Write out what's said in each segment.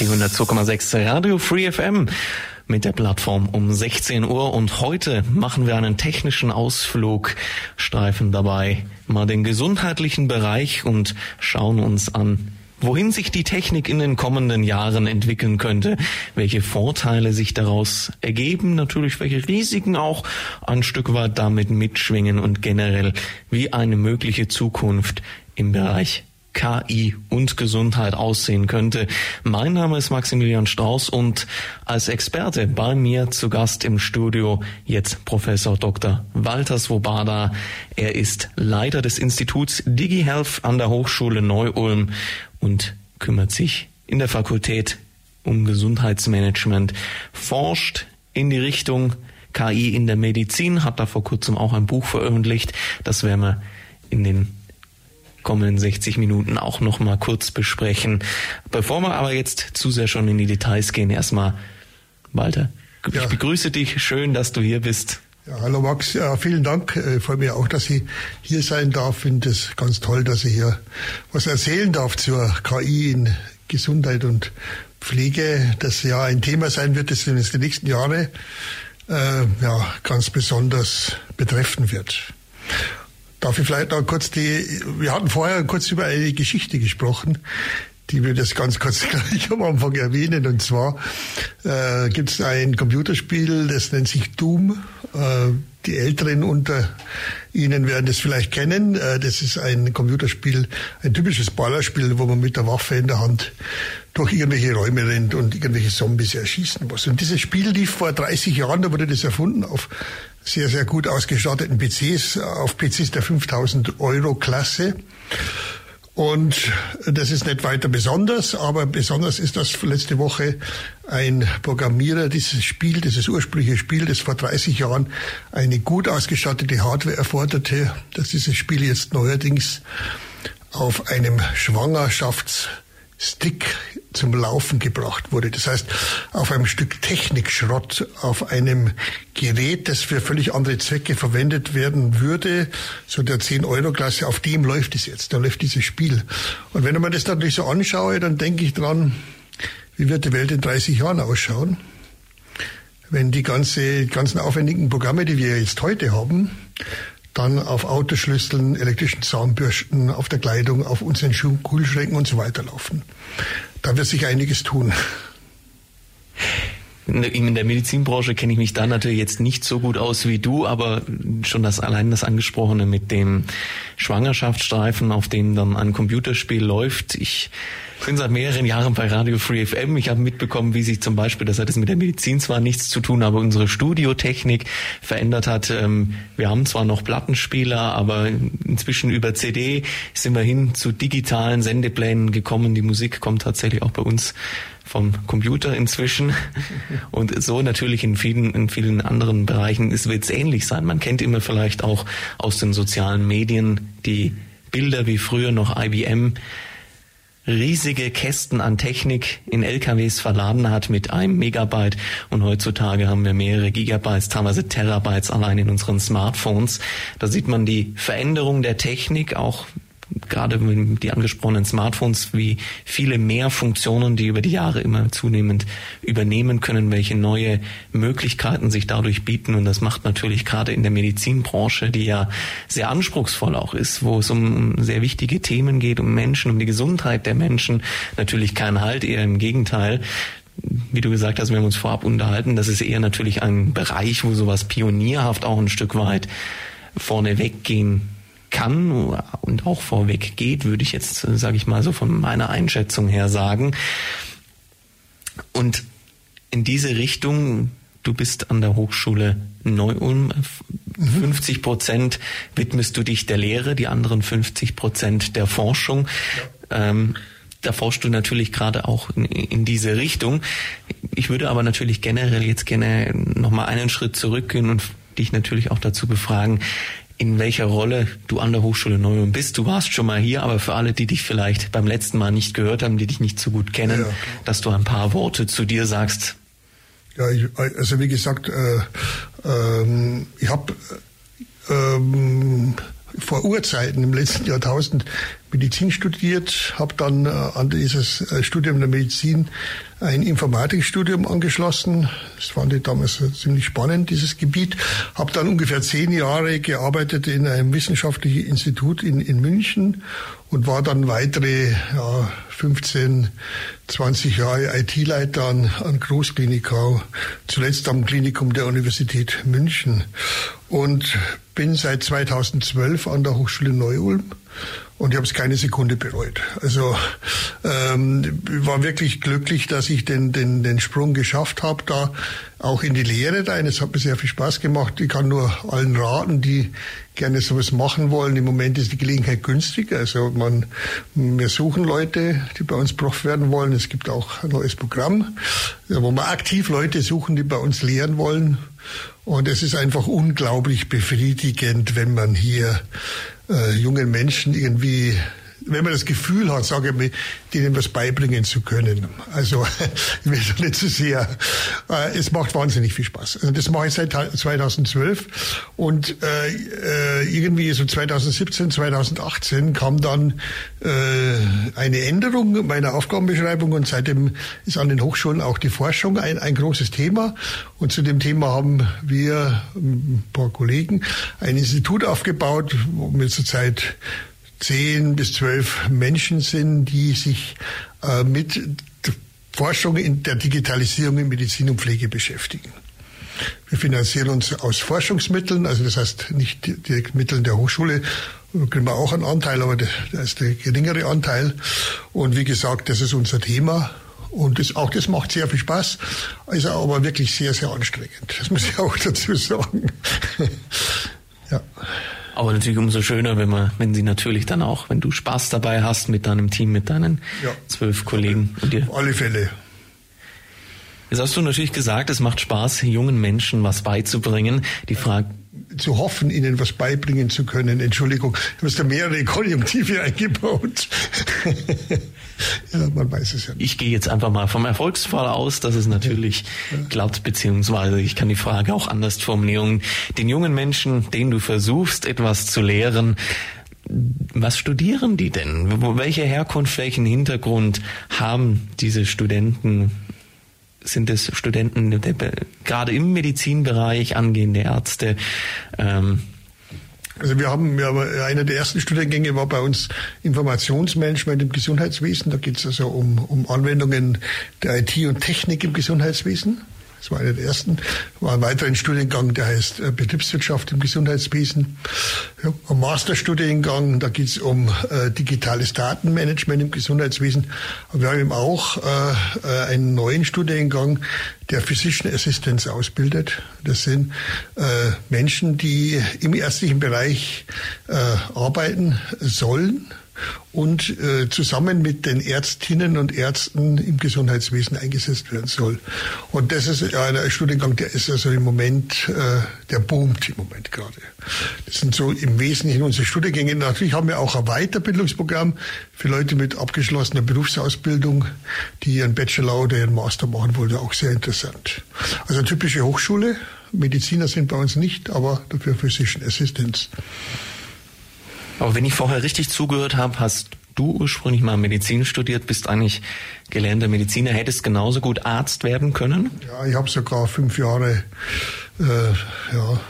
Die 102,6 Radio Free FM mit der Plattform um 16 Uhr. Und heute machen wir einen technischen Ausflug, streifen dabei mal den gesundheitlichen Bereich und schauen uns an, wohin sich die Technik in den kommenden Jahren entwickeln könnte, welche Vorteile sich daraus ergeben, natürlich welche Risiken auch ein Stück weit damit mitschwingen und generell wie eine mögliche Zukunft im Bereich KI und Gesundheit aussehen könnte. Mein Name ist Maximilian Strauß und als Experte bei mir zu Gast im Studio jetzt Professor Dr. Walter Swoboda. Er ist Leiter des Instituts DigiHealth an der Hochschule Neu-Ulm und kümmert sich in der Fakultät um Gesundheitsmanagement, forscht in die Richtung KI in der Medizin, hat da vor kurzem auch ein Buch veröffentlicht. Das werden wir in den kommenden 60 Minuten auch noch mal kurz besprechen. Bevor wir aber jetzt zu sehr schon in die Details gehen, erstmal Walter, ich ja. begrüße dich. Schön, dass du hier bist. Ja, hallo Max, ja, vielen Dank. Ich äh, freue mich auch, dass ich hier sein darf. Ich finde es ganz toll, dass ich hier was erzählen darf zur KI in Gesundheit und Pflege. Das ja ein Thema sein wird, das uns die nächsten Jahre äh, ja, ganz besonders betreffen wird. Darf ich vielleicht noch kurz die, wir hatten vorher kurz über eine Geschichte gesprochen, die wir das ganz kurz gleich am Anfang erwähnen. Und zwar äh, gibt es ein Computerspiel, das nennt sich Doom. Äh, die Älteren unter Ihnen werden das vielleicht kennen. Äh, das ist ein Computerspiel, ein typisches Ballerspiel, wo man mit der Waffe in der Hand durch irgendwelche Räume rennt und irgendwelche Zombies erschießen muss. Und dieses Spiel lief vor 30 Jahren, da wurde das erfunden auf sehr, sehr gut ausgestatteten PCs, auf PCs der 5000 Euro Klasse. Und das ist nicht weiter besonders, aber besonders ist, dass letzte Woche ein Programmierer dieses Spiel, dieses ursprüngliche Spiel, das vor 30 Jahren eine gut ausgestattete Hardware erforderte, dass dieses Spiel jetzt neuerdings auf einem Schwangerschaftsstick zum Laufen gebracht wurde. Das heißt, auf einem Stück Technikschrott, auf einem Gerät, das für völlig andere Zwecke verwendet werden würde, so der 10-Euro-Klasse, auf dem läuft es jetzt, da läuft dieses Spiel. Und wenn mir das natürlich so anschaue, dann denke ich dran, wie wird die Welt in 30 Jahren ausschauen? Wenn die ganze, ganzen aufwendigen Programme, die wir jetzt heute haben, dann auf Autoschlüsseln, elektrischen Zahnbürsten, auf der Kleidung, auf unseren Schuhen, Kühlschränken und so weiter laufen. Da wird sich einiges tun. In der Medizinbranche kenne ich mich da natürlich jetzt nicht so gut aus wie du, aber schon das allein das angesprochene mit dem Schwangerschaftsstreifen, auf dem dann ein Computerspiel läuft. Ich bin seit mehreren Jahren bei Radio Free FM. Ich habe mitbekommen, wie sich zum Beispiel, das hat es mit der Medizin zwar nichts zu tun, aber unsere Studiotechnik verändert hat. Ähm, wir haben zwar noch Plattenspieler, aber inzwischen über CD sind wir hin zu digitalen Sendeplänen gekommen. Die Musik kommt tatsächlich auch bei uns vom Computer inzwischen. Und so natürlich in vielen, in vielen anderen Bereichen wird es ähnlich sein. Man kennt immer vielleicht auch aus den sozialen Medien die Bilder wie früher noch IBM riesige Kästen an Technik in LKWs verladen hat mit einem Megabyte und heutzutage haben wir mehrere Gigabytes, teilweise Terabytes allein in unseren Smartphones. Da sieht man die Veränderung der Technik auch gerade die angesprochenen Smartphones, wie viele mehr Funktionen, die über die Jahre immer zunehmend übernehmen können, welche neue Möglichkeiten sich dadurch bieten. Und das macht natürlich gerade in der Medizinbranche, die ja sehr anspruchsvoll auch ist, wo es um sehr wichtige Themen geht, um Menschen, um die Gesundheit der Menschen, natürlich kein Halt, eher im Gegenteil wie du gesagt hast, wir haben uns vorab unterhalten, das ist eher natürlich ein Bereich, wo sowas pionierhaft auch ein Stück weit vorne weggehen kann und auch vorweg geht, würde ich jetzt, sage ich mal so von meiner Einschätzung her sagen. Und in diese Richtung du bist an der Hochschule Neu-Ulm. 50 Prozent widmest du dich der Lehre, die anderen 50 Prozent der Forschung. Ähm, da forschst du natürlich gerade auch in, in, diese Richtung. Ich würde aber natürlich generell jetzt gerne nochmal einen Schritt zurückgehen und dich natürlich auch dazu befragen, in welcher Rolle du an der Hochschule Neu-Ulm bist. Du warst schon mal hier, aber für alle, die dich vielleicht beim letzten Mal nicht gehört haben, die dich nicht so gut kennen, ja, dass du ein paar Worte zu dir sagst. Ja, ich, also wie gesagt, äh, ähm, ich habe ähm, vor Urzeiten im letzten Jahrtausend Medizin studiert, habe dann äh, an dieses äh, Studium der Medizin ein Informatikstudium angeschlossen. Das fand ich damals ziemlich spannend, dieses Gebiet. Habe dann ungefähr zehn Jahre gearbeitet in einem wissenschaftlichen Institut in, in München und war dann weitere ja, 15, 20 Jahre IT-Leiter an, an Großklinikau, zuletzt am Klinikum der Universität München und bin seit 2012 an der Hochschule Neu-Ulm und ich habe es keine Sekunde bereut. Also ähm, war wirklich glücklich, dass ich den, den, den Sprung geschafft habe, da auch in die Lehre rein. Es hat mir sehr viel Spaß gemacht. Ich kann nur allen raten, die gerne sowas machen wollen. Im Moment ist die Gelegenheit günstig. Also man, wir suchen Leute, die bei uns Prof werden wollen. Es gibt auch ein neues Programm, wo wir aktiv Leute suchen, die bei uns lehren wollen. Und es ist einfach unglaublich befriedigend, wenn man hier äh, jungen Menschen irgendwie wenn man das Gefühl hat, sage ich mal, denen was beibringen zu können. Also ich will nicht zu sehr. Äh, es macht wahnsinnig viel Spaß. Also das mache ich seit 2012 und äh, äh, irgendwie so 2017, 2018 kam dann äh, eine Änderung meiner Aufgabenbeschreibung und seitdem ist an den Hochschulen auch die Forschung ein, ein großes Thema. Und zu dem Thema haben wir ein paar Kollegen ein Institut aufgebaut, wo wir zurzeit zehn bis zwölf Menschen sind, die sich äh, mit Forschung in der Digitalisierung in Medizin und Pflege beschäftigen. Wir finanzieren uns aus Forschungsmitteln, also das heißt nicht direkt Mitteln der Hochschule, da kriegen wir auch einen Anteil, aber das ist der geringere Anteil. Und wie gesagt, das ist unser Thema. Und das, auch das macht sehr viel Spaß, ist aber wirklich sehr, sehr anstrengend. Das muss ich auch dazu sagen. ja. Aber natürlich umso schöner, wenn man, wenn sie natürlich dann auch, wenn du Spaß dabei hast mit deinem Team, mit deinen ja. zwölf Kollegen und dir. Auf alle Fälle. Jetzt hast du natürlich gesagt, es macht Spaß, jungen Menschen was beizubringen. Die Frage, zu hoffen, ihnen was beibringen zu können. Entschuldigung, du hast da mehrere Konjunktive eingebaut. ja, man weiß es ja nicht. Ich gehe jetzt einfach mal vom Erfolgsfall aus, dass es natürlich ja. klappt, beziehungsweise ich kann die Frage auch anders formulieren. Den jungen Menschen, denen du versuchst, etwas zu lehren, was studieren die denn? Welche Herkunft, welchen Hintergrund haben diese Studenten? Sind es Studenten gerade im Medizinbereich, angehende Ärzte? Ähm, also wir haben, wir haben einer der ersten Studiengänge war bei uns Informationsmanagement im Gesundheitswesen. Da geht es also um, um Anwendungen der IT und Technik im Gesundheitswesen. Das war einer der ersten. War ein weiterer Studiengang, der heißt äh, Betriebswirtschaft im Gesundheitswesen. Ja, ein Masterstudiengang, da geht es um äh, digitales Datenmanagement im Gesundheitswesen. Aber wir haben eben auch äh, äh, einen neuen Studiengang, der Physician Assistance ausbildet. Das sind äh, Menschen, die im ärztlichen Bereich äh, arbeiten sollen und äh, zusammen mit den Ärztinnen und Ärzten im Gesundheitswesen eingesetzt werden soll. Und das ist ein Studiengang, der ist also im Moment, äh, der boomt im Moment gerade. Das sind so im Wesentlichen unsere Studiengänge. Natürlich haben wir auch ein Weiterbildungsprogramm für Leute mit abgeschlossener Berufsausbildung, die ihren Bachelor oder ihren Master machen wollen, auch sehr interessant. Also typische Hochschule. Mediziner sind bei uns nicht, aber dafür Physician Assistants. Aber wenn ich vorher richtig zugehört habe, hast du ursprünglich mal Medizin studiert, bist eigentlich gelernter Mediziner, hättest genauso gut Arzt werden können? Ja, ich habe sogar fünf Jahre, äh, ja,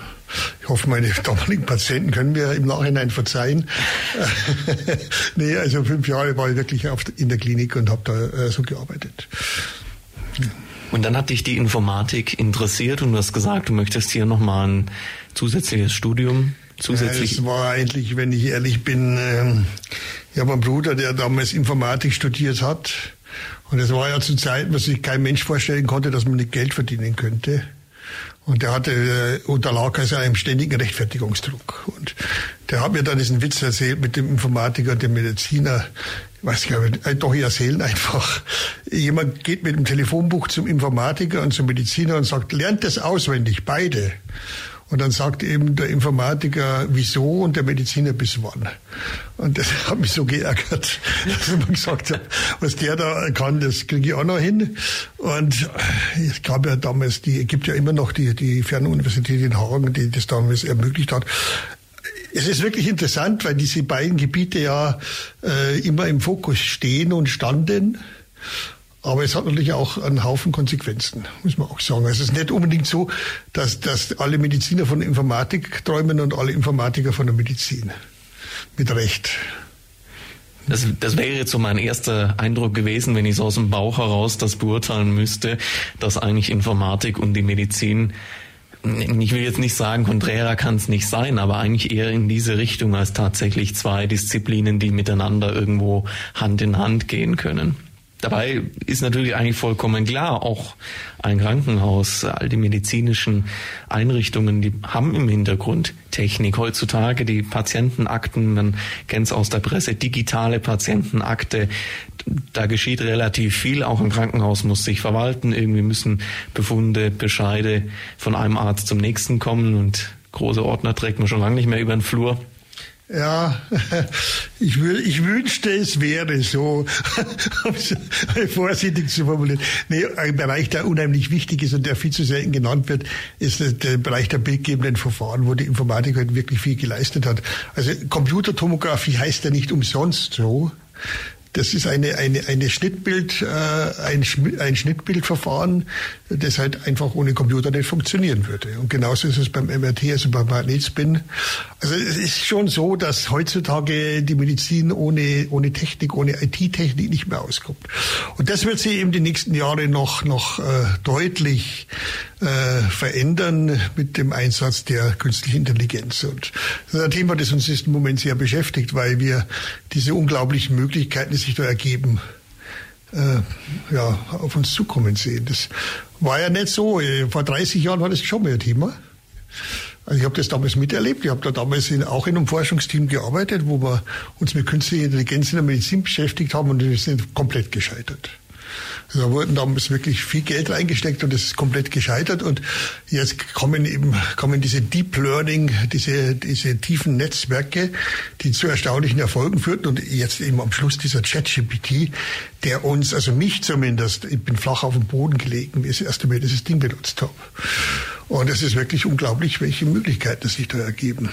ich hoffe, meine damaligen Patienten können mir im Nachhinein verzeihen. nee, also fünf Jahre war ich wirklich in der Klinik und habe da äh, so gearbeitet. Und dann hat dich die Informatik interessiert und du hast gesagt, du möchtest hier nochmal ein zusätzliches Studium zusätzlich? Ja, es war eigentlich, wenn ich ehrlich bin, ähm, ich habe einen Bruder, der damals Informatik studiert hat. Und es war ja zu Zeiten, was sich kein Mensch vorstellen konnte, dass man nicht Geld verdienen könnte. Und der hatte, äh, unterlag also einem ständigen Rechtfertigungsdruck. Und der hat mir dann diesen Witz erzählt mit dem Informatiker, dem Mediziner. Ich weiß gar nicht, äh, doch, ich erzählen einfach. Jemand geht mit dem Telefonbuch zum Informatiker und zum Mediziner und sagt, lernt das auswendig, beide. Und dann sagt eben der Informatiker, wieso und der Mediziner bis wann. Und das hat mich so geärgert, dass ich mir gesagt habe, was der da kann, das kriege ich auch noch hin. Und es gab ja damals, die gibt ja immer noch die, die Fernuniversität in Hagen, die das damals ermöglicht hat. Es ist wirklich interessant, weil diese beiden Gebiete ja äh, immer im Fokus stehen und standen. Aber es hat natürlich auch einen Haufen Konsequenzen, muss man auch sagen. Also es ist nicht unbedingt so, dass, dass alle Mediziner von Informatik träumen und alle Informatiker von der Medizin. Mit Recht. Das, das wäre jetzt so mein erster Eindruck gewesen, wenn ich so aus dem Bauch heraus das beurteilen müsste, dass eigentlich Informatik und die Medizin ich will jetzt nicht sagen, konträrer kann es nicht sein, aber eigentlich eher in diese Richtung als tatsächlich zwei Disziplinen, die miteinander irgendwo Hand in Hand gehen können. Dabei ist natürlich eigentlich vollkommen klar, auch ein Krankenhaus, all die medizinischen Einrichtungen, die haben im Hintergrund Technik. Heutzutage die Patientenakten, man kennt es aus der Presse, digitale Patientenakte. Da geschieht relativ viel. Auch ein Krankenhaus muss sich verwalten. Irgendwie müssen Befunde, Bescheide von einem Arzt zum nächsten kommen und große Ordner trägt man schon lange nicht mehr über den Flur. Ja, ich, will, ich wünschte, es wäre so, vorsichtig zu formulieren. Nee, ein Bereich, der unheimlich wichtig ist und der viel zu selten genannt wird, ist der Bereich der bildgebenden Verfahren, wo die Informatik halt wirklich viel geleistet hat. Also Computertomographie heißt ja nicht umsonst so. Das ist eine, eine, eine Schnittbild, äh, ein, ein Schnittbildverfahren, das halt einfach ohne Computer nicht funktionieren würde. Und genauso ist es beim MRT, also beim Magnetspin. Also es ist schon so, dass heutzutage die Medizin ohne, ohne Technik, ohne IT-Technik nicht mehr auskommt. Und das wird sich eben die nächsten Jahre noch, noch äh, deutlich äh, verändern mit dem Einsatz der künstlichen Intelligenz. Und das ist ein Thema, das uns im Moment sehr beschäftigt, weil wir diese unglaublichen Möglichkeiten, die sich da ergeben, äh, ja, auf uns zukommen sehen. Das war ja nicht so. Vor 30 Jahren war das schon mehr Thema. Also ich habe das damals miterlebt. Ich habe da damals in, auch in einem Forschungsteam gearbeitet, wo wir uns mit künstlicher Intelligenz in der Medizin beschäftigt haben und wir sind komplett gescheitert. Da wurden damals wirklich viel Geld reingesteckt und es ist komplett gescheitert. Und jetzt kommen eben, kommen diese Deep Learning, diese, diese tiefen Netzwerke, die zu erstaunlichen Erfolgen führten. Und jetzt eben am Schluss dieser ChatGPT, der uns, also mich zumindest, ich bin flach auf dem Boden gelegen, wie ich das erste Mal dieses Ding benutzt habe. Und es ist wirklich unglaublich, welche Möglichkeiten sich da ergeben.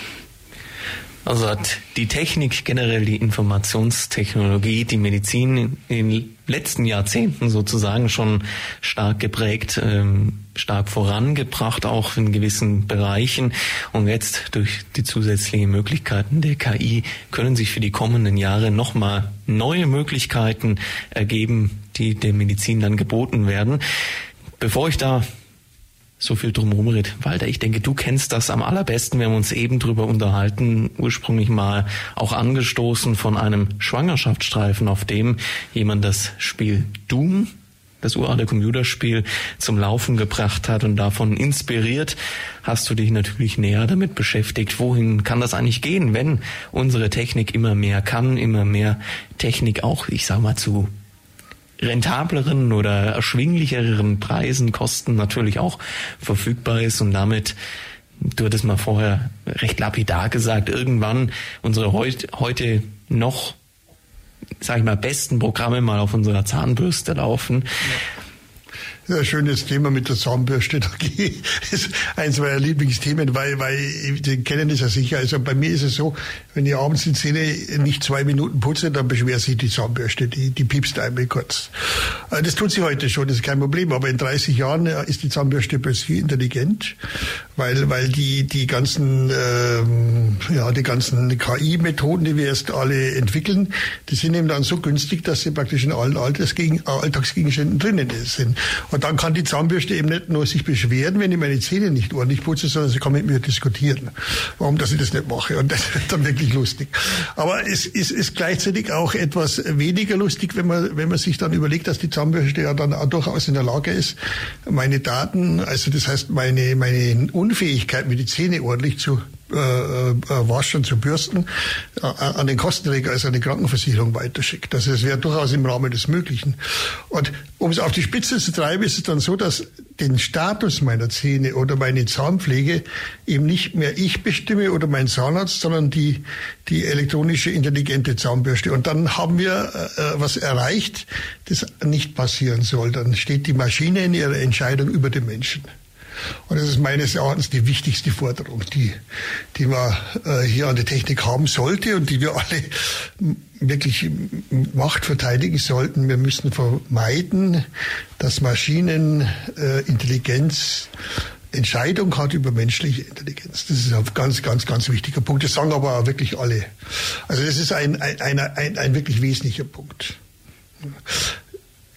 Also hat die Technik, generell die Informationstechnologie, die Medizin in den letzten Jahrzehnten sozusagen schon stark geprägt, ähm, stark vorangebracht, auch in gewissen Bereichen. Und jetzt durch die zusätzlichen Möglichkeiten der KI können sich für die kommenden Jahre nochmal neue Möglichkeiten ergeben, die der Medizin dann geboten werden. Bevor ich da so viel drumherum redet. Walter, ich denke, du kennst das am allerbesten. Wir haben uns eben drüber unterhalten, ursprünglich mal auch angestoßen von einem Schwangerschaftsstreifen, auf dem jemand das Spiel Doom, das uralte Computerspiel, zum Laufen gebracht hat und davon inspiriert, hast du dich natürlich näher damit beschäftigt. Wohin kann das eigentlich gehen, wenn unsere Technik immer mehr kann, immer mehr Technik auch, ich sag mal, zu rentableren oder erschwinglicheren Preisen, Kosten natürlich auch verfügbar ist und damit Du hattest mal vorher recht lapidar gesagt, irgendwann unsere heut, heute noch, sag ich mal, besten Programme mal auf unserer Zahnbürste laufen. Ja ein schönes Thema mit der Zahnbürste. Das ist eins meiner Lieblingsthemen, weil, weil Sie kennen das ja sicher. Also bei mir ist es so, wenn ich abends die Zähne nicht zwei Minuten putze, dann beschwert sich die Zahnbürste, die, die piepst einmal kurz. Äh, das tut sie heute schon, das ist kein Problem. Aber in 30 Jahren äh, ist die Zahnbürste plötzlich intelligent, weil, weil die, die ganzen, ähm, ja, die ganzen KI-Methoden, die wir jetzt alle entwickeln, die sind eben dann so günstig, dass sie praktisch in allen Alltagsgegenständen drinnen sind. Und Und dann kann die Zahnbürste eben nicht nur sich beschweren, wenn ich meine Zähne nicht ordentlich putze, sondern sie kann mit mir diskutieren, warum dass ich das nicht mache. Und das wird dann wirklich lustig. Aber es ist, ist gleichzeitig auch etwas weniger lustig, wenn man, wenn man sich dann überlegt, dass die Zahnbürste ja dann auch durchaus in der Lage ist, meine Daten, also das heißt meine, meine Unfähigkeit, mir die Zähne ordentlich zu waschen, zu bürsten, äh, an den Kostenträger, also an die Krankenversicherung weiterschickt. Also es wäre durchaus im Rahmen des Möglichen. Und um es auf die Spitze zu treiben, ist es dann so, dass den Status meiner Zähne oder meine Zahnpflege eben nicht mehr ich bestimme oder mein Zahnarzt, sondern die, die elektronische intelligente Zahnbürste. Und dann haben wir äh, was erreicht, das nicht passieren soll. Dann steht die Maschine in ihrer Entscheidung über den Menschen. Und das ist meines Erachtens die wichtigste Forderung, die, die man äh, hier an die Technik haben sollte und die wir alle wirklich Macht verteidigen sollten. Wir müssen vermeiden, dass Maschinen äh, Entscheidung hat über menschliche Intelligenz. Das ist ein ganz, ganz, ganz wichtiger Punkt. Das sagen aber auch wirklich alle. Also das ist ein, ein, ein, ein wirklich wesentlicher Punkt.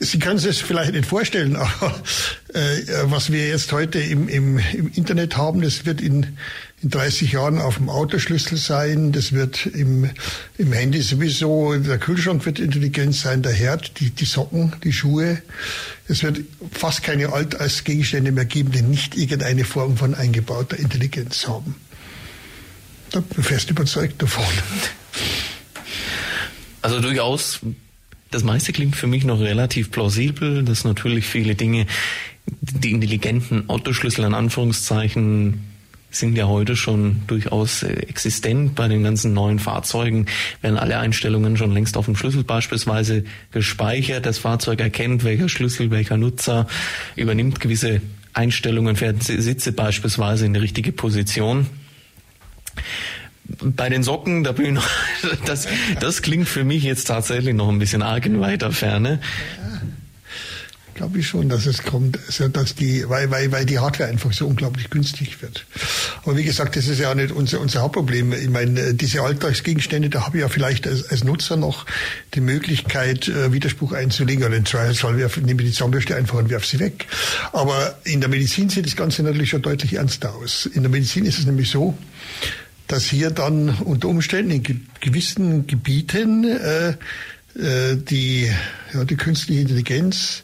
Sie können das vielleicht nicht vorstellen, aber äh, was wir jetzt heute im, im, im Internet haben, das wird in, in 30 Jahren auf dem Autoschlüssel sein, das wird im, im Handy sowieso, der Kühlschrank wird intelligent sein, der Herd, die, die Socken, die Schuhe. Es wird fast keine Alltagsgegenstände mehr geben, die nicht irgendeine Form von eingebauter Intelligenz haben. Da bin ich fest überzeugt davon. Also durchaus das meiste klingt für mich noch relativ plausibel, dass natürlich viele Dinge, die intelligenten Autoschlüssel in Anführungszeichen sind ja heute schon durchaus äh, existent. Bei den ganzen neuen Fahrzeugen werden alle Einstellungen schon längst auf dem Schlüssel beispielsweise gespeichert. Das Fahrzeug erkennt, welcher Schlüssel, welcher Nutzer übernimmt gewisse Einstellungen, fährt Sitze beispielsweise in die richtige Position bei den Socken, da bin ich noch, das, das klingt für mich jetzt tatsächlich noch ein bisschen arg in weiter Ferne. Glaube ich schon, dass es kommt, also dass die, weil, weil, weil die Hardware einfach so unglaublich günstig wird. Aber wie gesagt, das ist ja nicht unser, unser Hauptproblem. Ich meine, diese Alltagsgegenstände, da habe ich ja vielleicht als, als Nutzer noch die Möglichkeit, äh, Widerspruch einzulegen oder in Zweifelsfall nehme ich die Zahnbürste einfach und werfe sie weg. Aber in der Medizin sieht das Ganze natürlich schon deutlich ernster aus. In der Medizin ist es nämlich so, dass hier dann unter Umständen in gewissen Gebieten äh, äh, die, ja, die künstliche Intelligenz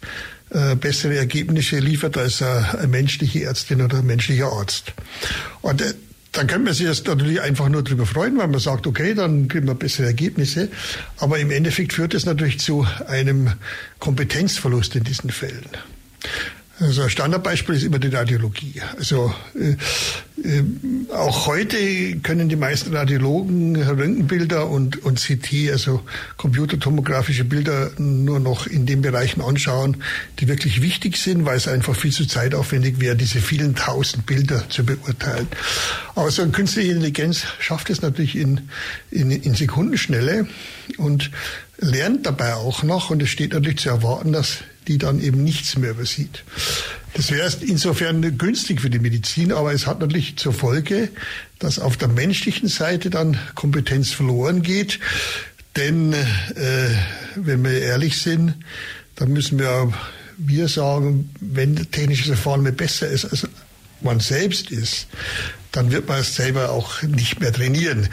äh, bessere Ergebnisse liefert als eine menschliche Ärztin oder ein menschlicher Arzt. Und äh, dann kann man sich jetzt natürlich einfach nur darüber freuen, weil man sagt, okay, dann kriegen wir bessere Ergebnisse. Aber im Endeffekt führt es natürlich zu einem Kompetenzverlust in diesen Fällen. Also ein Standardbeispiel ist immer die Radiologie. Also äh, äh, auch heute können die meisten Radiologen Röntgenbilder und, und CT, also computertomografische Bilder, nur noch in den Bereichen anschauen, die wirklich wichtig sind, weil es einfach viel zu zeitaufwendig wäre, diese vielen tausend Bilder zu beurteilen. Aber so eine künstliche Intelligenz schafft es natürlich in, in, in Sekundenschnelle und lernt dabei auch noch. Und es steht natürlich zu erwarten, dass die dann eben nichts mehr übersieht. Das wäre insofern günstig für die Medizin, aber es hat natürlich zur Folge, dass auf der menschlichen Seite dann Kompetenz verloren geht. Denn äh, wenn wir ehrlich sind, dann müssen wir, wir sagen, wenn technisches Verfahren mehr besser ist als man selbst ist, dann wird man es selber auch nicht mehr trainieren.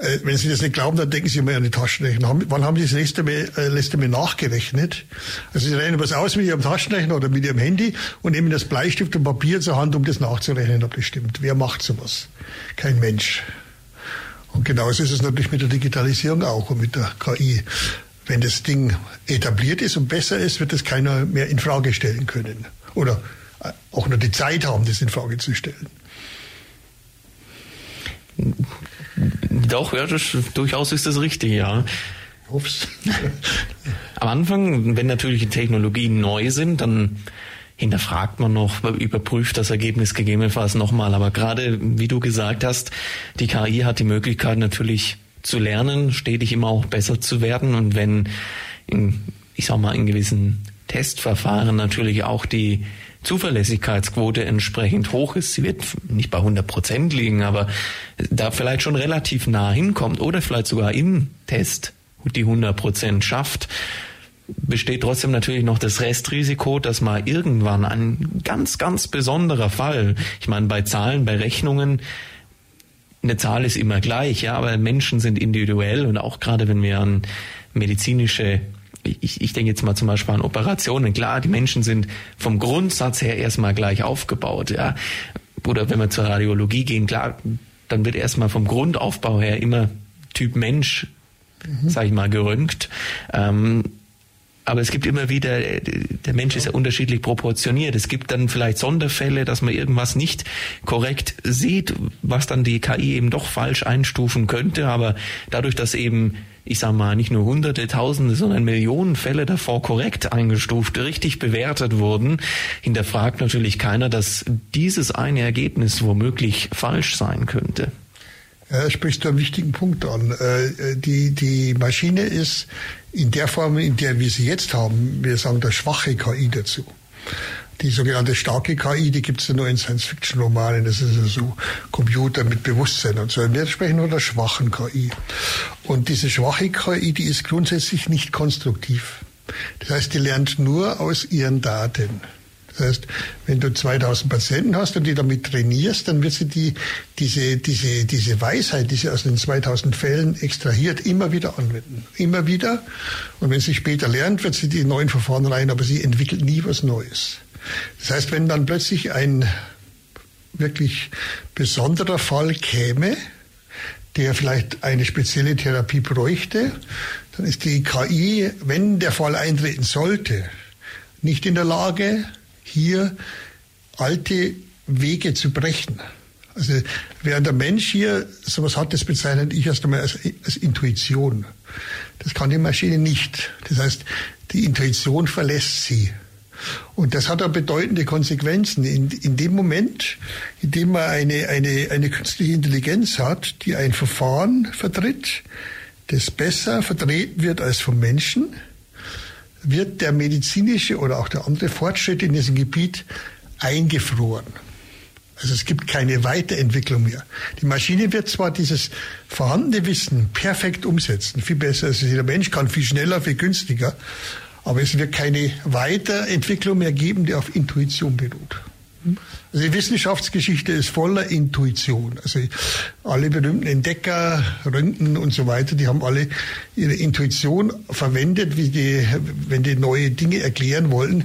Äh, wenn Sie das nicht glauben, dann denken Sie mal an die Taschenrechner. Wann haben Sie das letzte Mal, äh, letzte Mal nachgerechnet? Also Sie rechnen was aus mit Ihrem Taschenrechner oder mit Ihrem Handy und nehmen das Bleistift und Papier zur Hand, um das nachzurechnen, ob das stimmt. Wer macht sowas? Kein Mensch. Und genauso ist es natürlich mit der Digitalisierung auch und mit der KI. Wenn das Ding etabliert ist und besser ist, wird das keiner mehr in Frage stellen können. Oder äh, auch nur die Zeit haben, das in Frage zu stellen. Doch, ja, das, durchaus ist das richtig, ja. Ups. Am Anfang, wenn natürlich die Technologien neu sind, dann hinterfragt man noch, überprüft das Ergebnis gegebenenfalls nochmal. Aber gerade, wie du gesagt hast, die KI hat die Möglichkeit natürlich zu lernen, stetig immer auch besser zu werden. Und wenn, in, ich sag mal, in gewissen Testverfahren natürlich auch die Zuverlässigkeitsquote entsprechend hoch ist. Sie wird nicht bei 100 Prozent liegen, aber da vielleicht schon relativ nah hinkommt oder vielleicht sogar im Test die 100 Prozent schafft, besteht trotzdem natürlich noch das Restrisiko, dass mal irgendwann ein ganz, ganz besonderer Fall, ich meine, bei Zahlen, bei Rechnungen, eine Zahl ist immer gleich, ja, aber Menschen sind individuell und auch gerade wenn wir an medizinische ich, ich denke jetzt mal zum Beispiel an Operationen. Klar, die Menschen sind vom Grundsatz her erstmal gleich aufgebaut, ja. Oder wenn wir zur Radiologie gehen, klar, dann wird erstmal vom Grundaufbau her immer Typ Mensch, mhm. sag ich mal, geröntgt. Ähm, aber es gibt immer wieder, der Mensch ist ja unterschiedlich proportioniert. Es gibt dann vielleicht Sonderfälle, dass man irgendwas nicht korrekt sieht, was dann die KI eben doch falsch einstufen könnte. Aber dadurch, dass eben, ich sag mal, nicht nur hunderte, tausende, sondern Millionen Fälle davor korrekt eingestuft, richtig bewertet wurden, hinterfragt natürlich keiner, dass dieses eine Ergebnis womöglich falsch sein könnte. Ja, sprichst du einen wichtigen Punkt an. Äh, die, die Maschine ist in der Form, in der wir sie jetzt haben, wir sagen der schwache KI dazu. Die sogenannte starke KI, die gibt es ja nur in Science-Fiction-Romanen. Das ist ja so Computer mit Bewusstsein und so. Wir sprechen nur der schwachen KI. Und diese schwache KI, die ist grundsätzlich nicht konstruktiv. Das heißt, die lernt nur aus ihren Daten. Das heißt, wenn du 2000 Patienten hast und die damit trainierst, dann wird sie die, diese, diese, diese Weisheit, die sie aus den 2000 Fällen extrahiert, immer wieder anwenden. Immer wieder. Und wenn sie später lernt, wird sie die neuen Verfahren rein, aber sie entwickelt nie was Neues. Das heißt, wenn dann plötzlich ein wirklich besonderer Fall käme, der vielleicht eine spezielle Therapie bräuchte, dann ist die KI, wenn der Fall eintreten sollte, nicht in der Lage, hier alte Wege zu brechen. Also während der Mensch hier sowas hat, das bezeichnet ich erst einmal als, als Intuition. Das kann die Maschine nicht. Das heißt, die Intuition verlässt sie. Und das hat auch bedeutende Konsequenzen. In, in dem Moment, in dem man eine, eine, eine künstliche Intelligenz hat, die ein Verfahren vertritt, das besser vertreten wird als vom Menschen, wird der medizinische oder auch der andere Fortschritt in diesem Gebiet eingefroren. Also es gibt keine Weiterentwicklung mehr. Die Maschine wird zwar dieses vorhandene Wissen perfekt umsetzen, viel besser als jeder Mensch kann, viel schneller, viel günstiger, aber es wird keine Weiterentwicklung mehr geben, die auf Intuition beruht. Also die Wissenschaftsgeschichte ist voller Intuition. Also alle berühmten Entdecker, Röntgen und so weiter, die haben alle ihre Intuition verwendet, die, wenn die neue Dinge erklären wollen.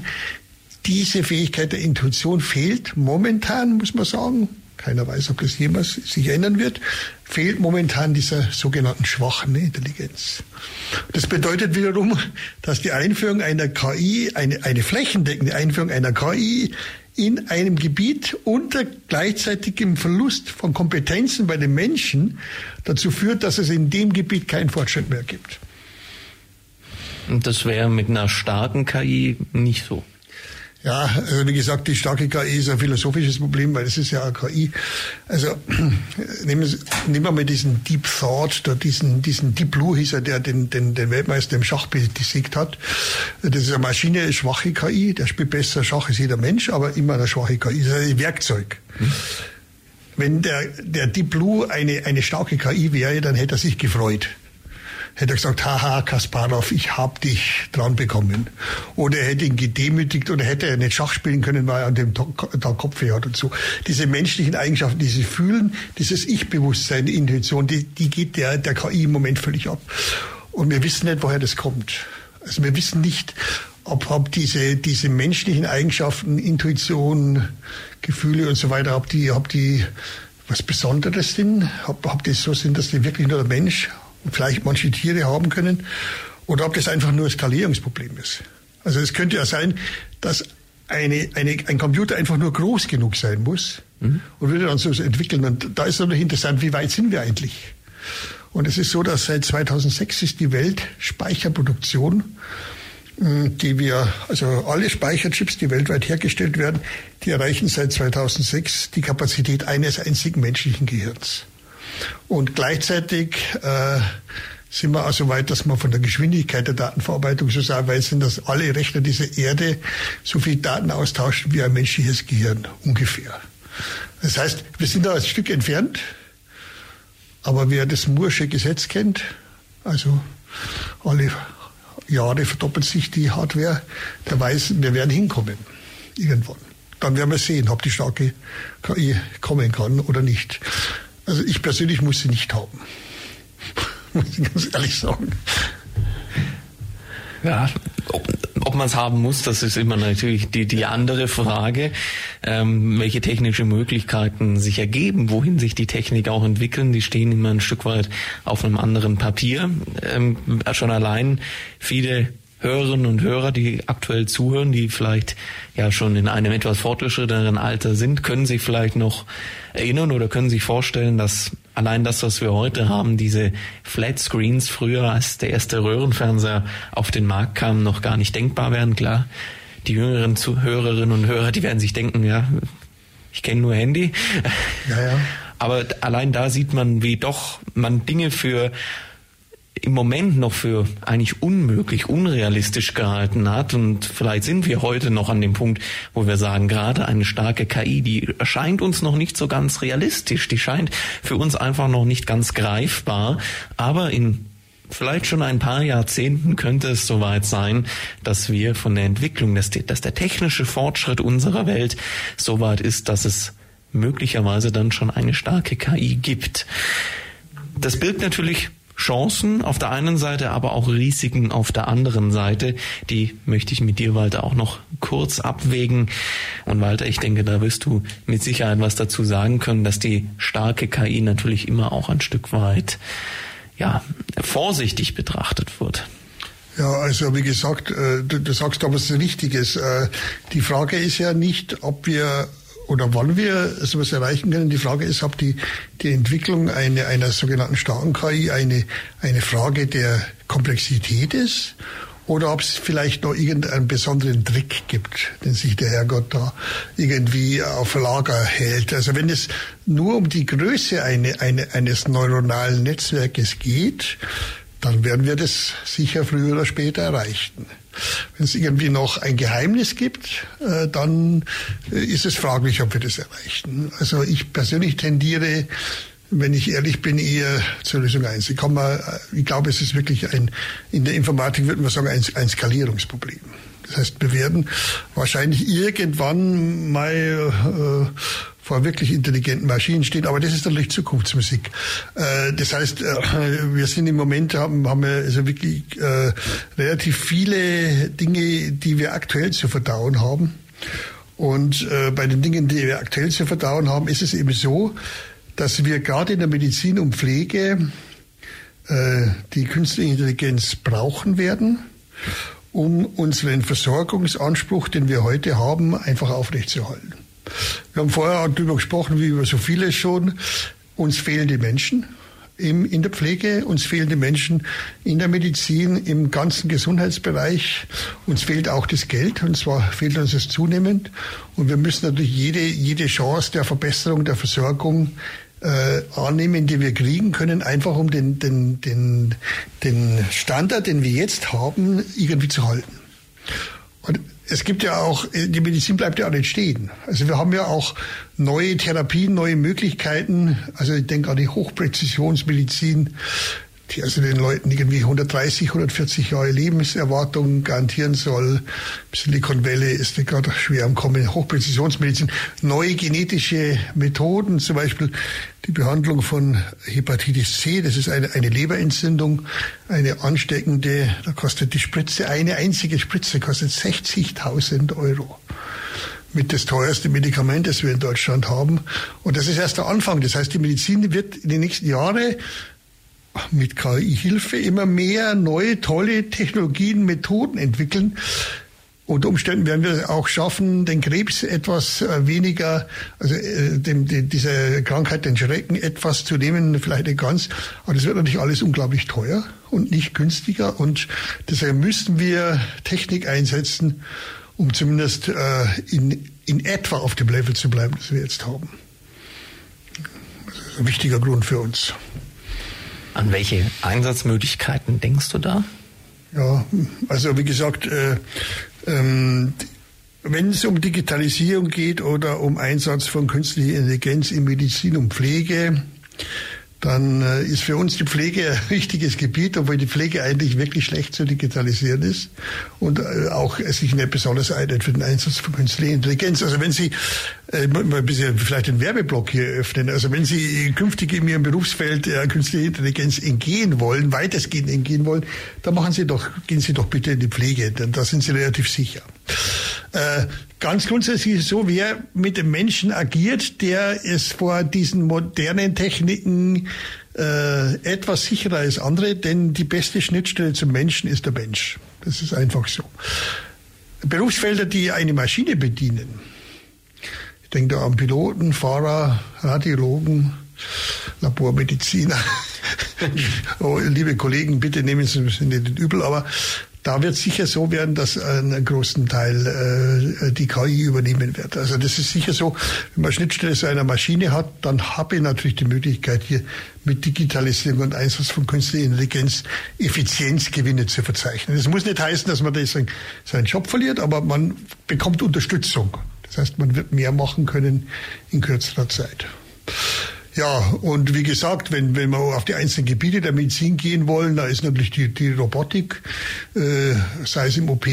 Diese Fähigkeit der Intuition fehlt momentan, muss man sagen. Keiner weiß, ob das jemals sich ändern wird. Fehlt momentan dieser sogenannten schwachen Intelligenz. Das bedeutet wiederum, dass die Einführung einer KI, eine, eine flächendeckende Einführung einer KI in einem Gebiet unter gleichzeitigem Verlust von Kompetenzen bei den Menschen dazu führt, dass es in dem Gebiet keinen Fortschritt mehr gibt. Und das wäre mit einer starken KI nicht so. Ja, also wie gesagt, die starke KI ist ein philosophisches Problem, weil es ist ja eine KI. Also nehmen, nehmen wir mal diesen Deep Thought, da diesen, diesen Deep Blue hieß er, der den, den, den Weltmeister im Schach besiegt hat. Das ist eine Maschine, eine schwache KI, der spielt besser Schach als jeder Mensch, aber immer eine schwache KI. Das ist ein Werkzeug. Hm. Wenn der, der Deep Blue eine, eine starke KI wäre, dann hätte er sich gefreut hätte er gesagt, haha, Kasparov, ich hab dich dran bekommen. Oder er hätte ihn gedemütigt oder hätte er nicht Schach spielen können, weil er an dem Tag Kopfweh hat und so. Diese menschlichen Eigenschaften, diese Fühlen, dieses Ich-Bewusstsein, die Intuition, die, die geht der, der KI im Moment völlig ab. Und wir wissen nicht, woher das kommt. Also wir wissen nicht, ob, ob diese, diese menschlichen Eigenschaften, Intuition, Gefühle und so weiter, ob die, ob die was Besonderes sind, ob, ob die so sind, dass die wirklich nur der Mensch vielleicht manche Tiere haben können, oder ob das einfach nur ein Skalierungsproblem ist. Also es könnte ja sein, dass eine, eine, ein Computer einfach nur groß genug sein muss mhm. und würde dann so entwickeln. Und da ist natürlich interessant, wie weit sind wir eigentlich? Und es ist so, dass seit 2006 ist die Weltspeicherproduktion, hm, die wir, also alle Speicherchips, die weltweit hergestellt werden, die erreichen seit 2006 die Kapazität eines einzigen menschlichen Gehirns. Und gleichzeitig äh, sind wir auch so weit, dass wir von der Geschwindigkeit der Datenverarbeitung so sehr weit sind, dass alle Rechner dieser Erde so viel Daten austauschen wie ein menschliches Gehirn ungefähr. Das heißt, wir sind da ein Stück entfernt, aber wer das Moore'sche Gesetz kennt, also alle Jahre verdoppelt sich die Hardware, der weiß, wir werden hinkommen. Irgendwann. Dann werden wir sehen, ob die starke KI kommen kann oder nicht. Also ich persönlich muss sie nicht haben. muss ich ganz ehrlich sagen. Ja, ob, ob man es haben muss, das ist immer natürlich die, die andere Frage, ähm, welche technische Möglichkeiten sich ergeben, wohin sich die Technik auch entwickeln, die stehen immer ein Stück weit auf einem anderen Papier. Ähm, schon allein viele Hörerinnen und Hörer, die aktuell zuhören, die vielleicht ja schon in einem etwas fortgeschrittenen Alter sind, können sich vielleicht noch erinnern oder können sich vorstellen, dass allein das, was wir heute haben, diese Flat Screens früher, als der erste Röhrenfernseher auf den Markt kam, noch gar nicht denkbar wären. Klar, die jüngeren Zuhörerinnen und Hörer, die werden sich denken, ja, ich kenne nur Handy. Ja, ja. Aber allein da sieht man, wie doch man Dinge für im Moment noch für eigentlich unmöglich, unrealistisch gehalten hat. Und vielleicht sind wir heute noch an dem Punkt, wo wir sagen, gerade eine starke KI, die erscheint uns noch nicht so ganz realistisch. Die scheint für uns einfach noch nicht ganz greifbar. Aber in vielleicht schon ein paar Jahrzehnten könnte es soweit sein, dass wir von der Entwicklung, dass, dass der technische Fortschritt unserer Welt soweit ist, dass es möglicherweise dann schon eine starke KI gibt. Das birgt natürlich Chancen auf der einen Seite, aber auch Risiken auf der anderen Seite. Die möchte ich mit dir, Walter, auch noch kurz abwägen. Und Walter, ich denke, da wirst du mit Sicherheit was dazu sagen können, dass die starke KI natürlich immer auch ein Stück weit, ja, vorsichtig betrachtet wird. Ja, also wie gesagt, äh, du, sagst aber was Richtiges. Äh, die Frage ist ja nicht, ob wir oder wann wir sowas erreichen können. Die Frage ist, ob die, die Entwicklung eine, einer sogenannten starken KI eine, eine Frage der Komplexität ist oder ob es vielleicht noch irgendeinen besonderen Trick gibt, den sich der Herrgott da irgendwie auf Lager hält. Also wenn es nur um die Größe eine, eine, eines neuronalen Netzwerkes geht, dann werden wir das sicher früher oder später erreichen. Wenn es irgendwie noch ein Geheimnis gibt, äh, dann äh, ist es fraglich, ob wir das erreichen. Also ich persönlich tendiere, wenn ich ehrlich bin, eher zur Lösung 1. Ich, mal, äh, ich glaube, es ist wirklich ein, in der Informatik würde man sagen, ein, ein Skalierungsproblem. Das heißt, wir werden wahrscheinlich irgendwann mal äh, vor wirklich intelligenten Maschinen stehen, aber das ist natürlich Zukunftsmusik. Äh, das heißt, äh, wir sind im Moment, haben, haben wir also wirklich äh, relativ viele Dinge, die wir aktuell zu verdauen haben. Und bei den Dingen, die wir aktuell zu verdauen haben, ist es eben so, dass wir gerade in der Medizin und Pflege die künstliche Intelligenz brauchen werden, um unseren Versorgungsanspruch, den wir heute haben, einfach aufrechtzuerhalten. Wir haben vorher darüber gesprochen, wie über so vieles schon. Uns fehlen die Menschen im, in der Pflege, uns fehlen die Menschen in der Medizin, im ganzen Gesundheitsbereich. Uns fehlt auch das Geld, und zwar fehlt uns es zunehmend. Und wir müssen natürlich jede, jede Chance der Verbesserung der Versorgung äh, annehmen, die wir kriegen können, einfach um den, den, den, den Standard, den wir jetzt haben, irgendwie zu halten. Und es gibt ja auch, die Medizin bleibt ja auch nicht stehen. Also wir haben ja auch neue Therapien, neue Möglichkeiten. Also ich denke an die Hochpräzisionsmedizin, die also den Leuten irgendwie 130, 140 Jahre Lebenserwartung garantieren soll. Silicon Valley ist gerade schwer am Kommen. Hochpräzisionsmedizin, neue genetische Methoden, zum Beispiel die Behandlung von Hepatitis C. Das ist eine, eine Leberentzündung, eine ansteckende. Da kostet die Spritze, eine einzige Spritze kostet 60.000 Euro mit das teuerste Medikament, das wir in Deutschland haben. Und das ist erst der Anfang. Das heißt, die Medizin wird in den nächsten Jahren mit KI-Hilfe immer mehr neue, tolle Technologien, Methoden entwickeln. Unter Umständen werden wir auch schaffen, den Krebs etwas äh, weniger, also äh, dem, die, dieser Krankheit, den Schrecken etwas zu nehmen, vielleicht nicht ganz. Aber das wird natürlich alles unglaublich teuer und nicht günstiger. Und deshalb müssten wir Technik einsetzen, um zumindest äh, in, in etwa auf dem Level zu bleiben, das wir jetzt haben. Das ist ein wichtiger Grund für uns. An welche Einsatzmöglichkeiten denkst du da? Ja, also wie gesagt, äh, ähm, wenn es um Digitalisierung geht oder um Einsatz von künstlicher Intelligenz in Medizin und Pflege, dann äh, ist für uns die Pflege ein wichtiges Gebiet, obwohl die Pflege eigentlich wirklich schlecht zu digitalisieren ist und äh, auch sich nicht besonders eignet für den Einsatz von künstlicher Intelligenz. Also wenn Sie äh, mal ein bisschen vielleicht den Werbeblock hier öffnen, also wenn Sie künftig in Ihrem Berufsfeld künstliche Intelligenz entgehen wollen, weitestgehend entgehen wollen, dann machen Sie doch, gehen Sie doch bitte in die Pflege, denn da sind Sie relativ sicher. Äh, ganz grundsätzlich ist es so, wer mit dem Menschen agiert, der es vor diesen modernen Techniken äh, etwas sicherer als andere, denn die beste Schnittstelle zum Menschen ist der Mensch. Das ist einfach so. Berufsfelder, die eine Maschine bedienen. Ich denke da an Piloten, Fahrer, Radiologen, Labormediziner. oh, liebe Kollegen, bitte nehmen Sie es nicht übel, aber da wird sicher so werden, dass einen großen Teil äh, die KI übernehmen wird. Also das ist sicher so, wenn man Schnittstelle zu einer Maschine hat, dann habe ich natürlich die Möglichkeit hier mit Digitalisierung und Einsatz von künstlicher Intelligenz Effizienzgewinne zu verzeichnen. Das muss nicht heißen, dass man deswegen seinen Job verliert, aber man bekommt Unterstützung. Das heißt, man wird mehr machen können in kürzerer Zeit. Ja, und wie gesagt, wenn, wenn wir auf die einzelnen Gebiete der Medizin gehen wollen, da ist natürlich die, die Robotik, äh, sei es im OP,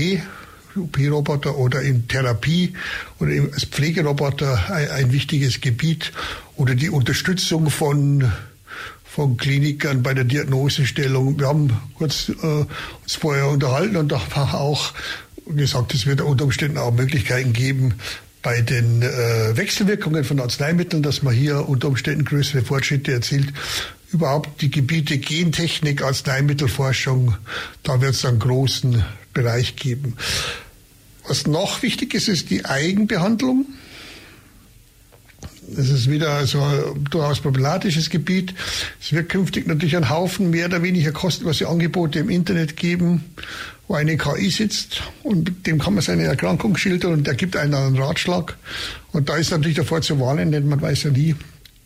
OP-Roboter oder in Therapie oder als Pflegeroboter ein, ein, wichtiges Gebiet oder die Unterstützung von von Klinikern bei der Diagnosestellung. Wir haben kurz äh, uns vorher unterhalten und da war auch gesagt, es wird unter Umständen auch Möglichkeiten geben, bei den äh, Wechselwirkungen von Arzneimitteln, dass man hier unter Umständen größere Fortschritte erzielt. Überhaupt die Gebiete Gentechnik, Arzneimittelforschung, da wird es einen großen Bereich geben. Was noch wichtig ist, ist die Eigenbehandlung. Das ist wieder so ein durchaus problematisches Gebiet. Es wird künftig natürlich einen Haufen mehr oder weniger kostenlose Angebote im Internet geben, wo eine KI sitzt und dem kann man seine Erkrankung schildern und der gibt einen einen Ratschlag. Und da ist natürlich davor zu warnen, denn man weiß ja nie,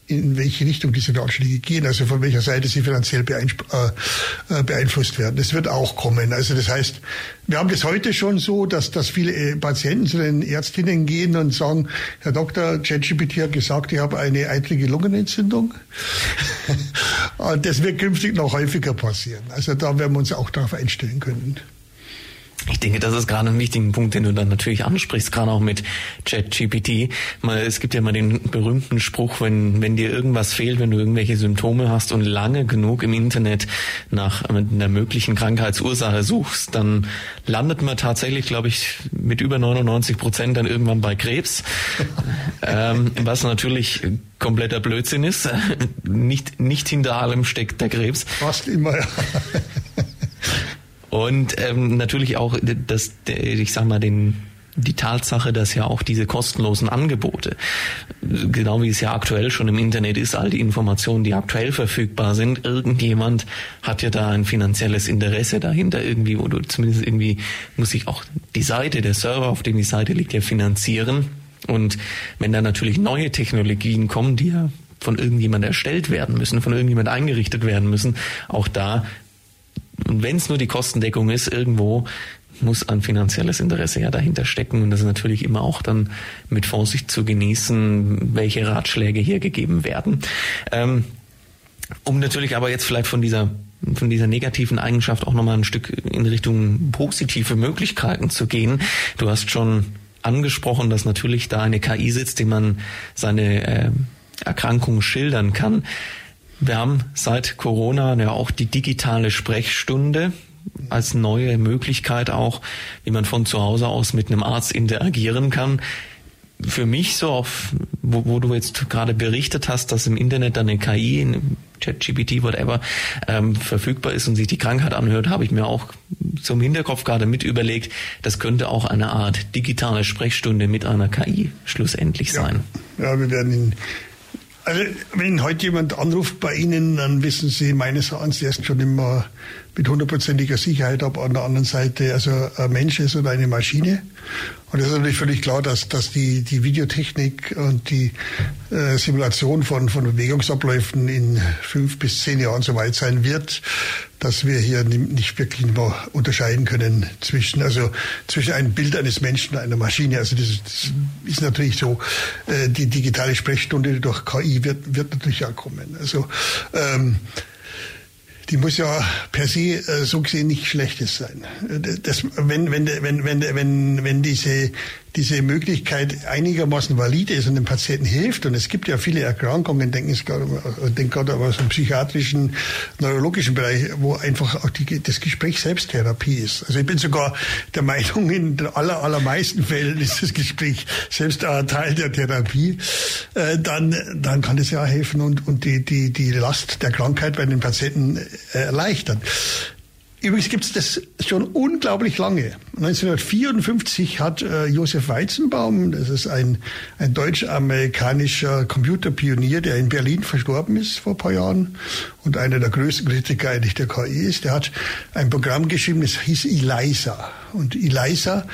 in welche Richtung diese Ratschläge gehen, also von welcher Seite sie finanziell äh, beeinflusst werden. Das wird auch kommen. Also das heißt, wir haben das heute schon so, dass, dass viele äh, Patienten zu den Ärztinnen gehen und sagen, Herr Doktor, ChatGPT hat gesagt, ich habe eine eitrige Lungenentzündung. und das wird künftig noch häufiger passieren. Also da werden wir uns auch darauf einstellen können. Ich denke, das ist gerade ein wichtiger Punkt, den du dann natürlich ansprichst, gerade auch mit ChatGPT. Es gibt ja mal den berühmten Spruch, wenn, wenn dir irgendwas fehlt, wenn du irgendwelche Symptome hast und lange genug im Internet nach einer möglichen Krankheitsursache suchst, dann landet man tatsächlich, glaube ich, mit über 99 Prozent dann irgendwann bei Krebs. ähm, was natürlich kompletter Blödsinn ist. nicht, nicht hinter allem steckt der Krebs. Fast immer, ja. Und ähm, natürlich auch das, ich sag mal, den die Tatsache, dass ja auch diese kostenlosen Angebote, genau wie es ja aktuell schon im Internet ist, all die Informationen, die aktuell verfügbar sind, irgendjemand hat ja da ein finanzielles Interesse dahinter irgendwie, du zumindest irgendwie muss sich auch die Seite, der Server, auf dem die Seite liegt, ja finanzieren. Und wenn da natürlich neue Technologien kommen, die ja von irgendjemand erstellt werden müssen, von irgendjemand eingerichtet werden müssen, auch da und wenn es nur die Kostendeckung ist, irgendwo muss ein finanzielles Interesse ja dahinter stecken. Und das ist natürlich immer auch dann mit Vorsicht zu genießen, welche Ratschläge hier gegeben werden. Ähm, um natürlich aber jetzt vielleicht von dieser von dieser negativen Eigenschaft auch nochmal ein Stück in Richtung positive Möglichkeiten zu gehen. Du hast schon angesprochen, dass natürlich da eine KI sitzt, die man seine äh, Erkrankung schildern kann. Wir haben seit Corona ja auch die digitale Sprechstunde als neue Möglichkeit auch, wie man von zu Hause aus mit einem Arzt interagieren kann. Für mich so auf, wo, wo du jetzt gerade berichtet hast, dass im Internet dann eine KI, in ChatGPT, whatever, ähm, verfügbar ist und sich die Krankheit anhört, habe ich mir auch zum Hinterkopf gerade mit überlegt, das könnte auch eine Art digitale Sprechstunde mit einer KI schlussendlich sein. Ja, ja wir werden in also wenn heute jemand anruft bei Ihnen, dann wissen Sie meines Erachtens erst schon immer mit hundertprozentiger Sicherheit, ob an der anderen Seite also ein Mensch ist oder eine Maschine. Und es ist natürlich völlig klar, dass, dass die, die Videotechnik und die äh, Simulation von, von Bewegungsabläufen in fünf bis zehn Jahren so weit sein wird, dass wir hier nicht wirklich mehr unterscheiden können zwischen, also zwischen einem Bild eines Menschen und einer Maschine. Also das, das ist natürlich so, äh, die digitale Sprechstunde durch KI wird, wird natürlich auch kommen. Also ähm, die muss ja per se äh, so gesehen nicht Schlechtes sein. Das, wenn, wenn, wenn, wenn, wenn, wenn diese diese Möglichkeit einigermaßen valide ist und dem Patienten hilft. Und es gibt ja viele Erkrankungen, denken Sie gerade, denken gerade aus dem psychiatrischen, neurologischen Bereich, wo einfach auch die, das Gespräch Selbsttherapie ist. Also ich bin sogar der Meinung, in aller, allermeisten Fällen ist das Gespräch selbst ein Teil der Therapie. Äh, dann, dann kann es ja helfen und, und die, die, die Last der Krankheit bei den Patienten äh, erleichtern. Übrigens gibt es das schon unglaublich lange. 1954 hat äh, Josef Weizenbaum, das ist ein, ein deutsch-amerikanischer Computerpionier, der in Berlin verstorben ist vor ein paar Jahren und einer der größten Kritiker eigentlich der KI ist, der hat ein Programm geschrieben, das hieß ELISA. Und ELISA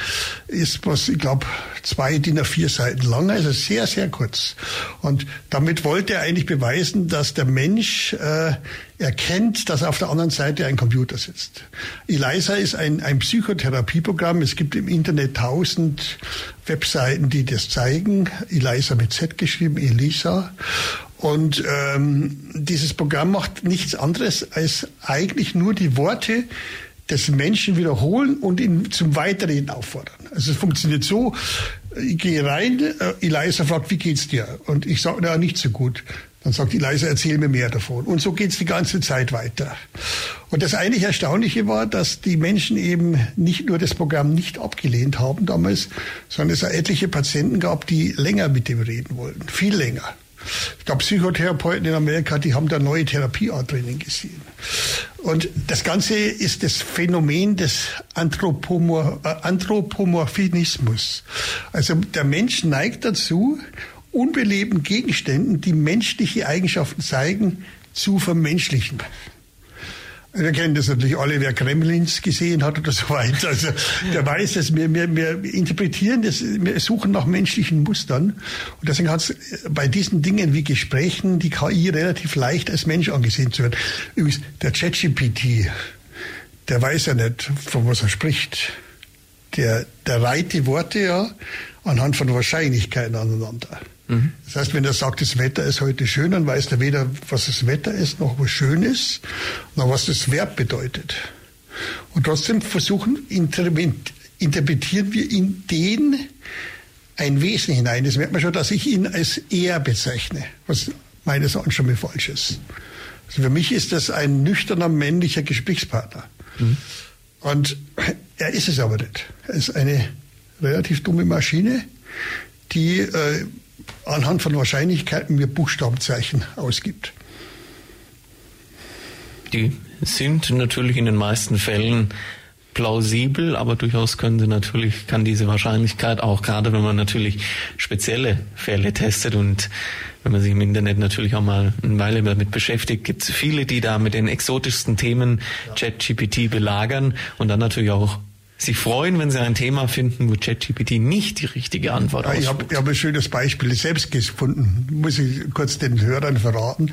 ist, was ich glaube, zwei DIN A4 Seiten lang, also sehr, sehr kurz. Und damit wollte er eigentlich beweisen, dass der Mensch äh, erkennt, dass auf der anderen Seite ein Computer sitzt. ELISA ist ein, ein Psychotherapieprogramm. Es gibt im Internet tausend Webseiten, die das zeigen. ELISA mit Z geschrieben, ELISA. Und ähm, dieses Programm macht nichts anderes, als eigentlich nur die Worte des Menschen wiederholen und ihn zum Weiterreden auffordern. Also es funktioniert so, ich gehe rein, äh, Eliza fragt, wie geht's dir? Und ich sage, na, nicht so gut. Dann sagt Eliza, erzähl mir mehr davon. Und so geht's die ganze Zeit weiter. Und das eigentlich Erstaunliche war, dass die Menschen eben nicht nur das Programm nicht abgelehnt haben damals, sondern es auch etliche Patienten gab, die länger mit dem reden wollten. Viel länger. Ich glaube, Psychotherapeuten in Amerika, die haben da neue Therapieart drinnen gesehen. Und das Ganze ist das Phänomen des Anthropomor äh, Anthropomorphismus. Also der Mensch neigt dazu, unbelebten Gegenständen, die menschliche Eigenschaften zeigen, zu vermenschlichen. Wir kennen das natürlich alle, wer Kremlins gesehen hat oder so weiter. Also der weiß dass Wir, wir, wir interpretieren das, wir suchen nach menschlichen Mustern. Und deswegen hat es bei diesen Dingen wie Gesprächen die KI relativ leicht als Mensch angesehen zu werden. Übrigens, der ChatGPT, der weiß ja nicht, von was er spricht. Der, der reiht die Worte ja anhand von Wahrscheinlichkeiten aneinander. Mhm. Das heißt, wenn er sagt, das Wetter ist heute schön, dann weiß er weder, was das Wetter ist, noch was schön ist, noch was das Verb bedeutet. Und trotzdem versuchen, interpretieren wir in den ein Wesen hinein. Das merkt man schon, dass ich ihn als er bezeichne, was meines Erachtens schon mal falsch ist. Also für mich ist das ein nüchterner männlicher Gesprächspartner. Mhm. Und er ist es aber nicht. Er ist eine relativ dumme Maschine, die äh, anhand von Wahrscheinlichkeiten mir Buchstabenzeichen ausgibt. Die sind natürlich in den meisten Fällen plausibel, aber durchaus können sie natürlich, kann diese Wahrscheinlichkeit auch, gerade wenn man natürlich spezielle Fälle testet und wenn man sich im Internet natürlich auch mal eine Weile damit beschäftigt, gibt es viele, die da mit den exotischsten Themen ChatGPT belagern und dann natürlich auch sich freuen, wenn sie ein Thema finden, wo ChatGPT nicht die richtige Antwort ja, Ich habe hab ein schönes Beispiel selbst gefunden, muss ich kurz den Hörern verraten.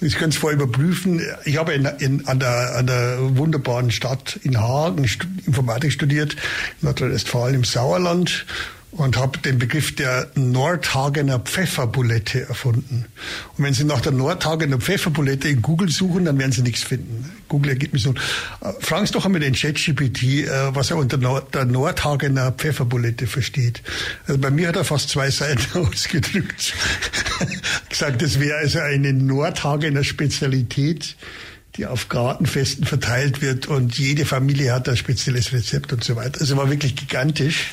Ich kann es vorher überprüfen. Ich habe in, in, an, der, an der wunderbaren Stadt in Hagen Informatik studiert, in Nordrhein-Westfalen im Sauerland und habe den Begriff der Nordhagener Pfefferbulette erfunden. Und wenn Sie nach der Nordhagener Pfefferbulette in Google suchen, dann werden Sie nichts finden. Google Ergebnisse. Äh, fragen Sie doch einmal den ChatGPT, äh, was er unter der Nordhagener Pfefferbulette versteht. Also bei mir hat er fast zwei Seiten ausgedrückt. gesagt, das wäre also eine Nordhagener Spezialität die auf Gartenfesten verteilt wird und jede Familie hat ein spezielles Rezept und so weiter. Also war wirklich gigantisch.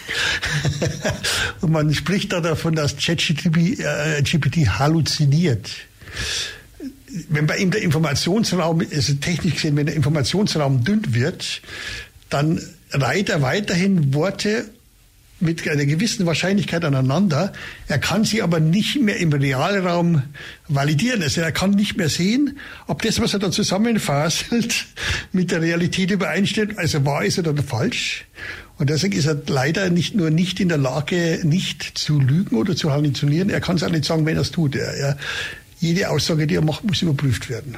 und man spricht da davon, dass ChatGPT äh, halluziniert. Wenn bei ihm der Informationsraum, also technisch gesehen, wenn der Informationsraum dünn wird, dann reiht er weiterhin Worte mit einer gewissen Wahrscheinlichkeit aneinander. Er kann sie aber nicht mehr im Realraum validieren. Also er kann nicht mehr sehen, ob das, was er da zusammenfaselt, mit der Realität übereinstimmt. Also wahr ist er oder falsch. Und deswegen ist er leider nicht nur nicht in der Lage, nicht zu lügen oder zu halluzinieren. Er kann es auch nicht sagen, wenn er es tut. Er, er, jede Aussage, die er macht, muss überprüft werden.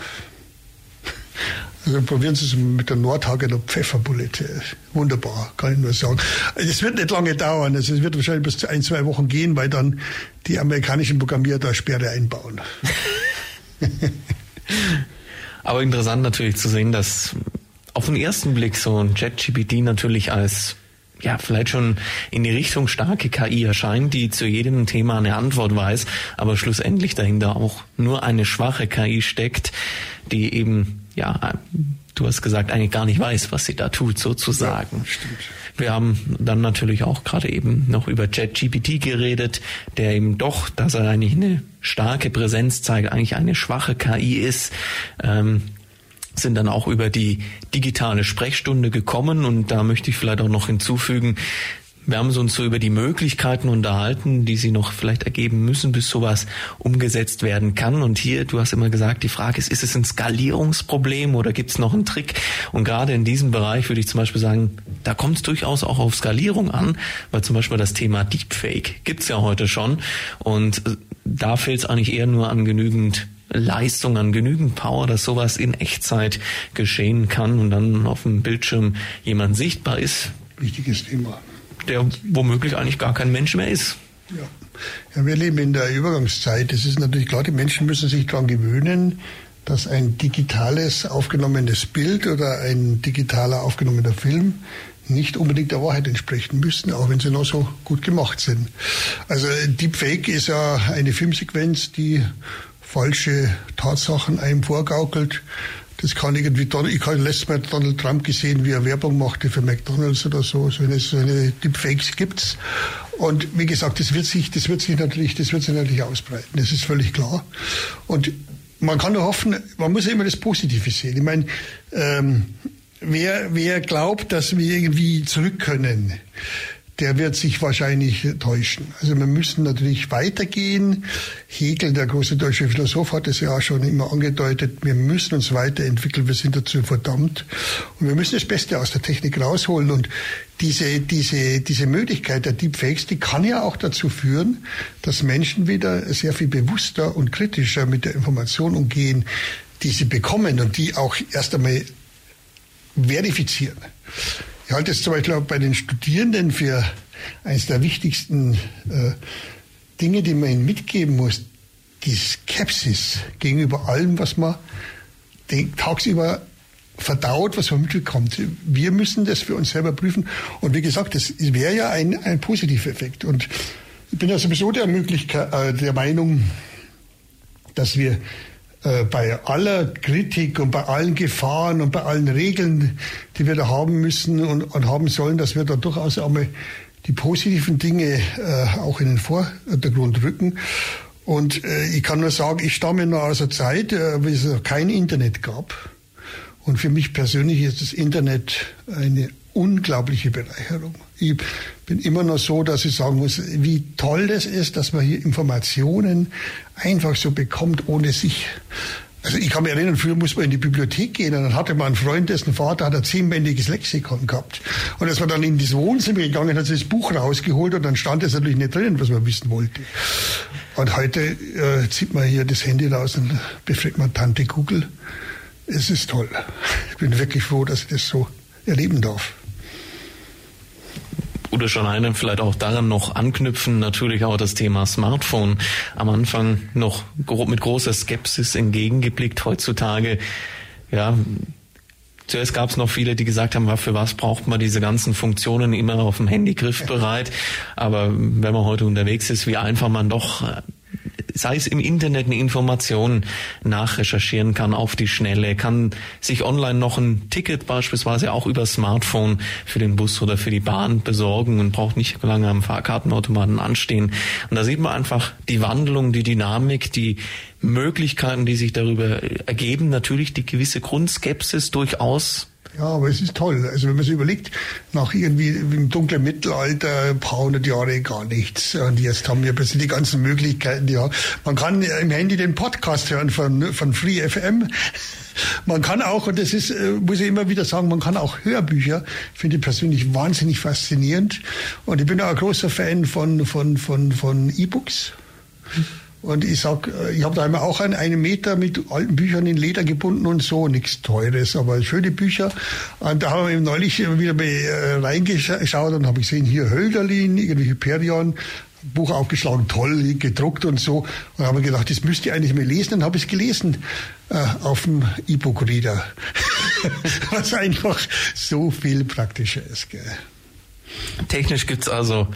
Also probieren Sie es mit der Nordhagener Pfefferbulette. Wunderbar, kann ich nur sagen. Es wird nicht lange dauern. Also es wird wahrscheinlich bis zu ein, zwei Wochen gehen, weil dann die amerikanischen Programmierer da Sperre einbauen. Aber interessant natürlich zu sehen, dass auf den ersten Blick so ein ChatGPT natürlich als ja, vielleicht schon in die Richtung starke KI erscheint, die zu jedem Thema eine Antwort weiß, aber schlussendlich dahinter auch nur eine schwache KI steckt, die eben, ja, du hast gesagt, eigentlich gar nicht weiß, was sie da tut, sozusagen. Ja, stimmt. Wir haben dann natürlich auch gerade eben noch über ChatGPT geredet, der eben doch, dass er eigentlich eine starke Präsenz zeigt, eigentlich eine schwache KI ist. Ähm, sind dann auch über die digitale Sprechstunde gekommen und da möchte ich vielleicht auch noch hinzufügen, wir haben uns so über die Möglichkeiten unterhalten, die sie noch vielleicht ergeben müssen, bis sowas umgesetzt werden kann. Und hier, du hast immer gesagt, die Frage ist, ist es ein Skalierungsproblem oder gibt es noch einen Trick? Und gerade in diesem Bereich würde ich zum Beispiel sagen, da kommt es durchaus auch auf Skalierung an, weil zum Beispiel das Thema Deepfake gibt es ja heute schon. Und äh, da fehlt es eigentlich eher nur an genügend Leistung, an genügend Power, dass sowas in Echtzeit geschehen kann und dann auf dem Bildschirm jemand sichtbar ist. Wichtiges Thema. Der womöglich eigentlich gar kein Mensch mehr ist. Ja. ja, wir leben in der Übergangszeit. Es ist natürlich klar, die Menschen müssen sich daran gewöhnen, dass ein digitales aufgenommenes Bild oder ein digitaler aufgenommener Film nicht unbedingt der Wahrheit entsprechen müssen, auch wenn sie noch so gut gemacht sind. Also Deepfake ist ja eine Filmsequenz, die falsche Tatsachen einem vorgaukelt. Das kann irgendwie, ich habe letztes Mal Donald Trump gesehen, wie er Werbung machte für McDonalds oder so. So eine, so eine Deepfakes gibt's. Und wie gesagt, das wird sich, das wird sich natürlich, das wird sich natürlich ausbreiten. Das ist völlig klar. Und man kann nur hoffen, man muss ja immer das Positive sehen. Ich meine, ähm, wer, wer glaubt, dass wir irgendwie zurück können, der wird sich wahrscheinlich täuschen. Also wir müssen natürlich weitergehen. Hegel, der große deutsche Philosoph, hat es ja auch schon immer angedeutet, wir müssen uns weiterentwickeln, wir sind dazu verdammt. Und wir müssen das Beste aus der Technik rausholen. Und diese, diese, diese Möglichkeit der Deepfakes, die kann ja auch dazu führen, dass Menschen wieder sehr viel bewusster und kritischer mit der Information umgehen, die sie bekommen und die auch erst einmal verifizieren. Ich halte es zum Beispiel auch bei den Studierenden für eines der wichtigsten äh, Dinge, die man ihnen mitgeben muss. Die Skepsis gegenüber allem, was man tagsüber verdaut, was man mitbekommt. Wir müssen das für uns selber prüfen. Und wie gesagt, das wäre ja ein, ein positiver Effekt. Und ich bin ja sowieso der Möglichkeit, äh, der Meinung, dass wir bei aller Kritik und bei allen Gefahren und bei allen Regeln, die wir da haben müssen und, und haben sollen, dass wir da durchaus einmal die positiven Dinge äh, auch in den Vordergrund rücken. Und äh, ich kann nur sagen, ich stamme noch aus einer Zeit, äh, wie es kein Internet gab. Und für mich persönlich ist das Internet eine unglaubliche Bereicherung. Ich bin immer noch so, dass ich sagen muss, wie toll das ist, dass man hier Informationen einfach so bekommt, ohne sich also ich kann mich erinnern, früher muss man in die Bibliothek gehen und dann hatte man einen Freund, dessen Vater hat ein zehnbändiges Lexikon gehabt. Und als man dann in das Wohnzimmer gegangen hat, sich das Buch rausgeholt und dann stand es natürlich nicht drin, was man wissen wollte. Und heute äh, zieht man hier das Handy raus und befragt man Tante Google. Es ist toll. Ich bin wirklich froh, dass ich das so erleben darf. Udo schon einen vielleicht auch daran noch anknüpfen, natürlich auch das Thema Smartphone. Am Anfang noch mit großer Skepsis entgegengeblickt. Heutzutage, ja, Zuerst gab es noch viele, die gesagt haben, für was braucht man diese ganzen Funktionen immer auf dem Handy griffbereit. Aber wenn man heute unterwegs ist, wie einfach man doch sei es im Internet eine Information nachrecherchieren kann auf die Schnelle, kann sich online noch ein Ticket beispielsweise auch über Smartphone für den Bus oder für die Bahn besorgen und braucht nicht lange am Fahrkartenautomaten anstehen. Und da sieht man einfach die Wandlung, die Dynamik, die Möglichkeiten, die sich darüber ergeben. Natürlich die gewisse Grundskepsis durchaus Ja, aber es ist toll. Also wenn man sich überlegt, nach irgendwie im dunklen Mittelalter, ein paar hundert Jahre gar nichts. Und jetzt haben wir plötzlich die ganzen Möglichkeiten. Ja, man kann im Handy den Podcast hören von, von Free FM. Man kann auch, und das ist, äh, muss ich immer wieder sagen, man kann auch Hörbücher, finde ich persönlich wahnsinnig faszinierend. Und ich bin auch ein großer Fan von, von, von, von E-Books. Und ich sag, äh, ich habe da immer auch einen, einen Meter mit alten Büchern in Leder gebunden und so, nichts Teures, aber schöne Bücher. Und da haben wir neulich wieder äh, reingeschaut und habe gesehen, hier Hölderlin, irgendwie Hyperion, Buch aufgeschlagen, toll, gedruckt und so. Und habe gedacht, das müsste ich eigentlich mal lesen. Dann habe ich es gelesen äh, auf dem E-Book-Reader. Was einfach so viel praktischer ist. Gell. Technisch gibt's also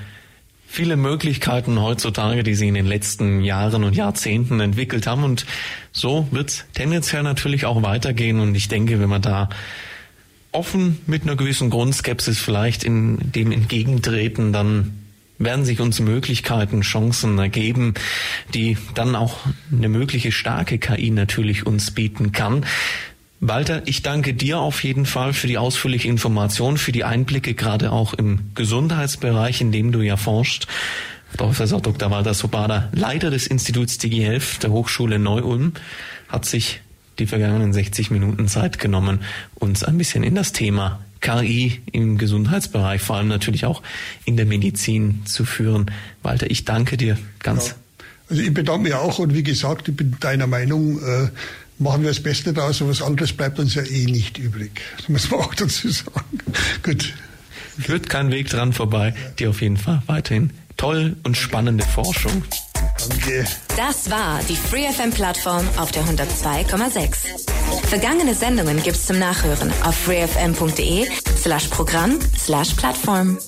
viele Möglichkeiten heutzutage, die sie in den letzten Jahren und Jahrzehnten entwickelt haben. Und so wird es tendenziell natürlich auch weitergehen. Und ich denke, wenn man da offen mit einer gewissen Grundskepsis vielleicht in dem entgegentreten, dann werden sich uns Möglichkeiten, Chancen ergeben, die dann auch eine mögliche starke KI natürlich uns bieten kann. Walter, ich danke dir auf jeden Fall für die ausführliche Information, für die Einblicke gerade auch im Gesundheitsbereich, in dem du ja forschst. Professor Dr. Walter Sobada, Leiter des Instituts DigiHealth der Hochschule Neu-Ulm, hat sich die vergangenen 60 Minuten Zeit genommen, uns ein bisschen in das Thema KI im Gesundheitsbereich, vor allem natürlich auch in der Medizin zu führen. Walter, ich danke dir ganz. Ja. Also ich bedanke mich auch und wie gesagt, ich bin deiner Meinung, äh, machen wir das Beste daraus, aber was anderes bleibt uns ja eh nicht übrig. Das muss man auch dazu sagen. Gut. Führt kein Weg dran vorbei. Dir auf jeden Fall weiterhin toll und spannende Forschung. Danke. Das war die FreeFM-Plattform auf der 102,6. Vergangene Sendungen gibt's zum Nachhören auf freefm.de slash Programm slash Plattform.